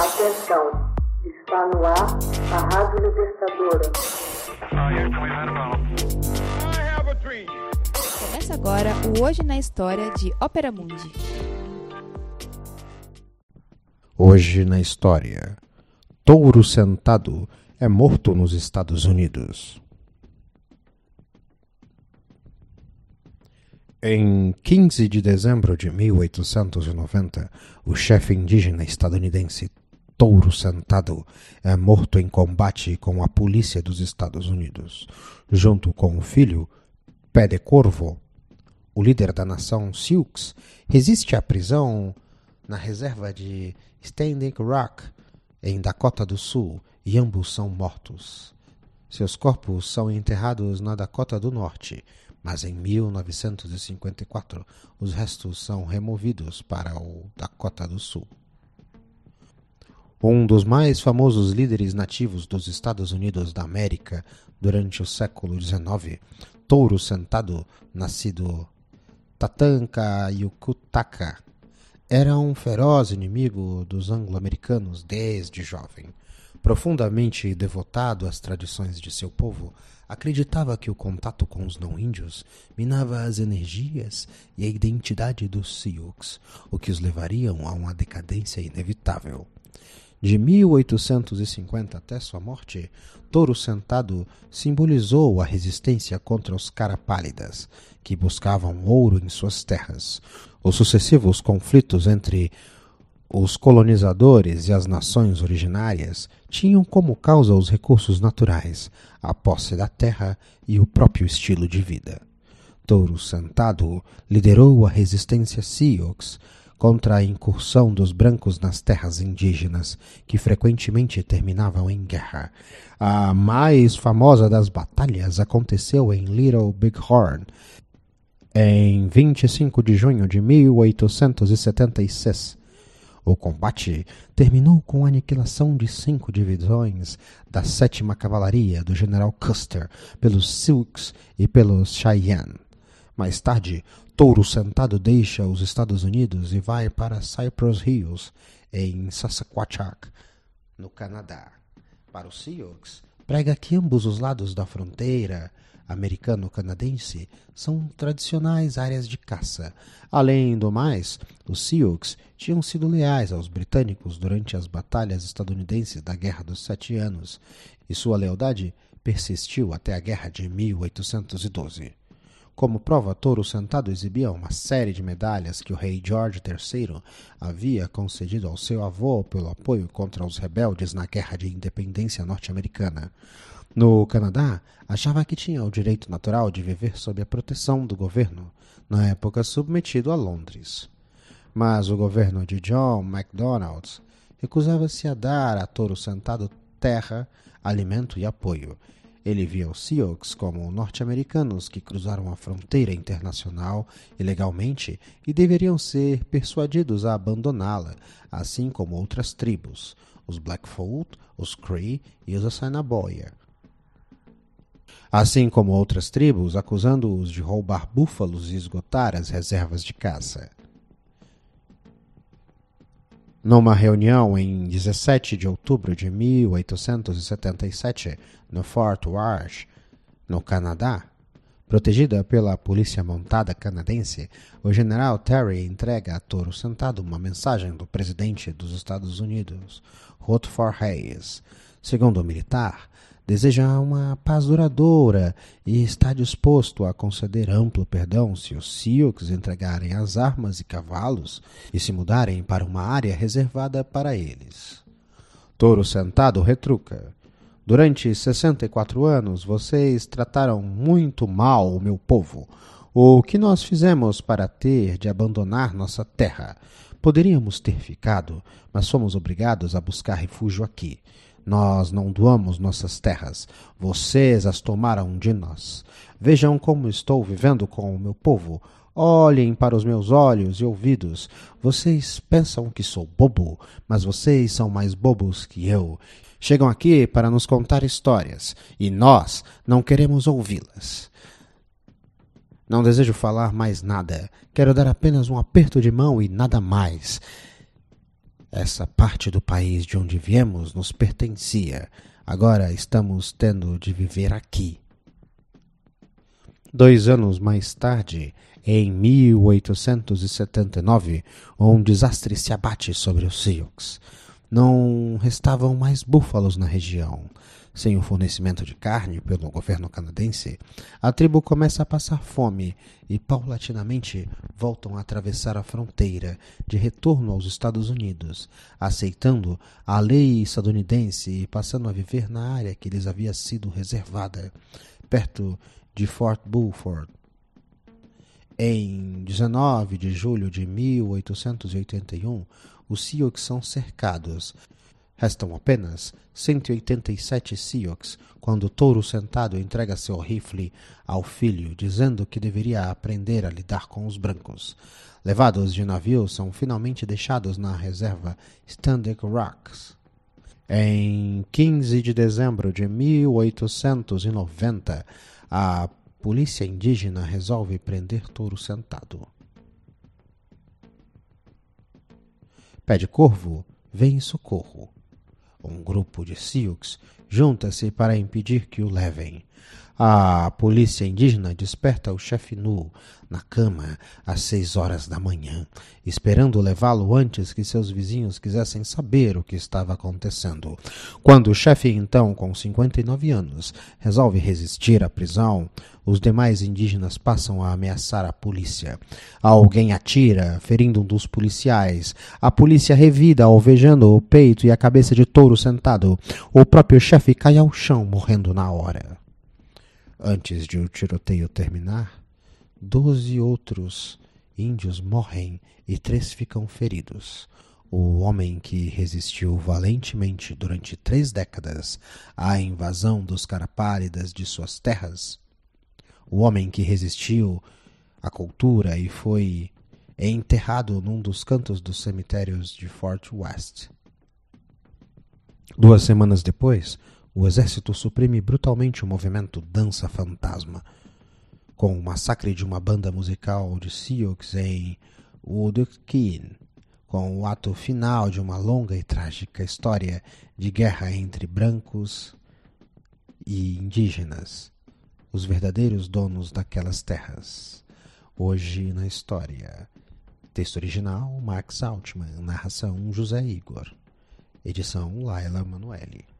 Atenção, está no ar a Rádio Libertadora. Começa agora o Hoje na História de Ópera Mundi. Hoje na História. Touro sentado é morto nos Estados Unidos. Em 15 de dezembro de 1890, o chefe indígena estadunidense Touro Sentado é morto em combate com a polícia dos Estados Unidos, junto com o filho, Pé de Corvo. O líder da nação Sioux resiste à prisão na reserva de Standing Rock, em Dakota do Sul, e ambos são mortos. Seus corpos são enterrados na Dakota do Norte, mas em 1954 os restos são removidos para o Dakota do Sul. Um dos mais famosos líderes nativos dos Estados Unidos da América durante o século XIX, Touro Sentado, nascido Tatanka Yukutaka, era um feroz inimigo dos anglo-americanos desde jovem. Profundamente devotado às tradições de seu povo, acreditava que o contato com os não-índios minava as energias e a identidade dos Sioux, o que os levariam a uma decadência inevitável. De 1850 até sua morte, Touro Sentado simbolizou a resistência contra os Carapálidas, que buscavam ouro em suas terras. Os sucessivos conflitos entre os colonizadores e as nações originárias tinham como causa os recursos naturais, a posse da terra e o próprio estilo de vida. Touro Sentado liderou a resistência Sioux contra a incursão dos brancos nas terras indígenas, que frequentemente terminavam em guerra. A mais famosa das batalhas aconteceu em Little Big Horn, em 25 de junho de 1876. O combate terminou com a aniquilação de cinco divisões da 7 Cavalaria do general Custer pelos Sioux e pelos Cheyenne. Mais tarde, Touro Sentado deixa os Estados Unidos e vai para Cypress Hills, em Saskatchewan, no Canadá. Para os Sioux, prega que ambos os lados da fronteira americano-canadense são tradicionais áreas de caça. Além do mais, os Sioux tinham sido leais aos britânicos durante as batalhas estadunidenses da Guerra dos Sete Anos, e sua lealdade persistiu até a Guerra de 1812. Como prova, Touro Sentado exibia uma série de medalhas que o rei George III havia concedido ao seu avô pelo apoio contra os rebeldes na Guerra de Independência norte-americana. No Canadá, achava que tinha o direito natural de viver sob a proteção do governo, na época submetido a Londres. Mas o governo de John Macdonald recusava-se a dar a Touro Sentado terra, alimento e apoio. Ele via os Sioux como norte-americanos que cruzaram a fronteira internacional ilegalmente e deveriam ser persuadidos a abandoná-la, assim como outras tribos, os Blackfoot, os Cree e os Assiniboia assim como outras tribos, acusando-os de roubar búfalos e esgotar as reservas de caça. Numa reunião em 17 de outubro de 1877, no Fort Worth, no Canadá, protegida pela polícia montada canadense, o general Terry entrega a Toro Sentado uma mensagem do presidente dos Estados Unidos, Rutherford Hayes. Segundo o militar, deseja uma paz duradoura e está disposto a conceder amplo perdão se os Sioux entregarem as armas e cavalos e se mudarem para uma área reservada para eles. Touro Sentado retruca. Durante 64 anos vocês trataram muito mal o meu povo. O que nós fizemos para ter de abandonar nossa terra? Poderíamos ter ficado, mas fomos obrigados a buscar refúgio aqui. Nós não doamos nossas terras, vocês as tomaram de nós. Vejam como estou vivendo com o meu povo. Olhem para os meus olhos e ouvidos. Vocês pensam que sou bobo, mas vocês são mais bobos que eu. Chegam aqui para nos contar histórias e nós não queremos ouvi-las. Não desejo falar mais nada. Quero dar apenas um aperto de mão e nada mais. Essa parte do país de onde viemos nos pertencia. Agora estamos tendo de viver aqui. Dois anos mais tarde, em 1879, um desastre se abate sobre os Sioux. Não restavam mais búfalos na região. Sem o fornecimento de carne pelo governo canadense, a tribo começa a passar fome e paulatinamente voltam a atravessar a fronteira de retorno aos Estados Unidos, aceitando a lei estadunidense e passando a viver na área que lhes havia sido reservada, perto de Fort Beaufort. Em 19 de julho de 1881, os Sioux são cercados. Restam apenas 187 Sioux quando o touro sentado entrega seu rifle ao filho, dizendo que deveria aprender a lidar com os brancos. Levados de navio, são finalmente deixados na reserva Standing Rocks. Em 15 de dezembro de 1890, a polícia indígena resolve prender touro sentado. Pé de Corvo vem em socorro. Um grupo de Sioux junta-se para impedir que o levem. A polícia indígena desperta o chefe nu na cama às seis horas da manhã, esperando levá-lo antes que seus vizinhos quisessem saber o que estava acontecendo. Quando o chefe, então, com 59 anos, resolve resistir à prisão, os demais indígenas passam a ameaçar a polícia. Alguém atira, ferindo um dos policiais. A polícia revida, alvejando o peito e a cabeça de touro sentado. O próprio chefe cai ao chão, morrendo na hora. Antes de o tiroteio terminar, doze outros índios morrem e três ficam feridos. O homem que resistiu valentemente durante três décadas à invasão dos carapálidas de suas terras, o homem que resistiu à cultura e foi enterrado num dos cantos dos cemitérios de Fort West. Duas semanas depois, o exército suprime brutalmente o movimento Dança Fantasma, com o massacre de uma banda musical de Sioux em Woodkeen, com o ato final de uma longa e trágica história de guerra entre brancos e indígenas, os verdadeiros donos daquelas terras. Hoje na história. Texto original Max Altman, narração José Igor, edição Laila Manuelle.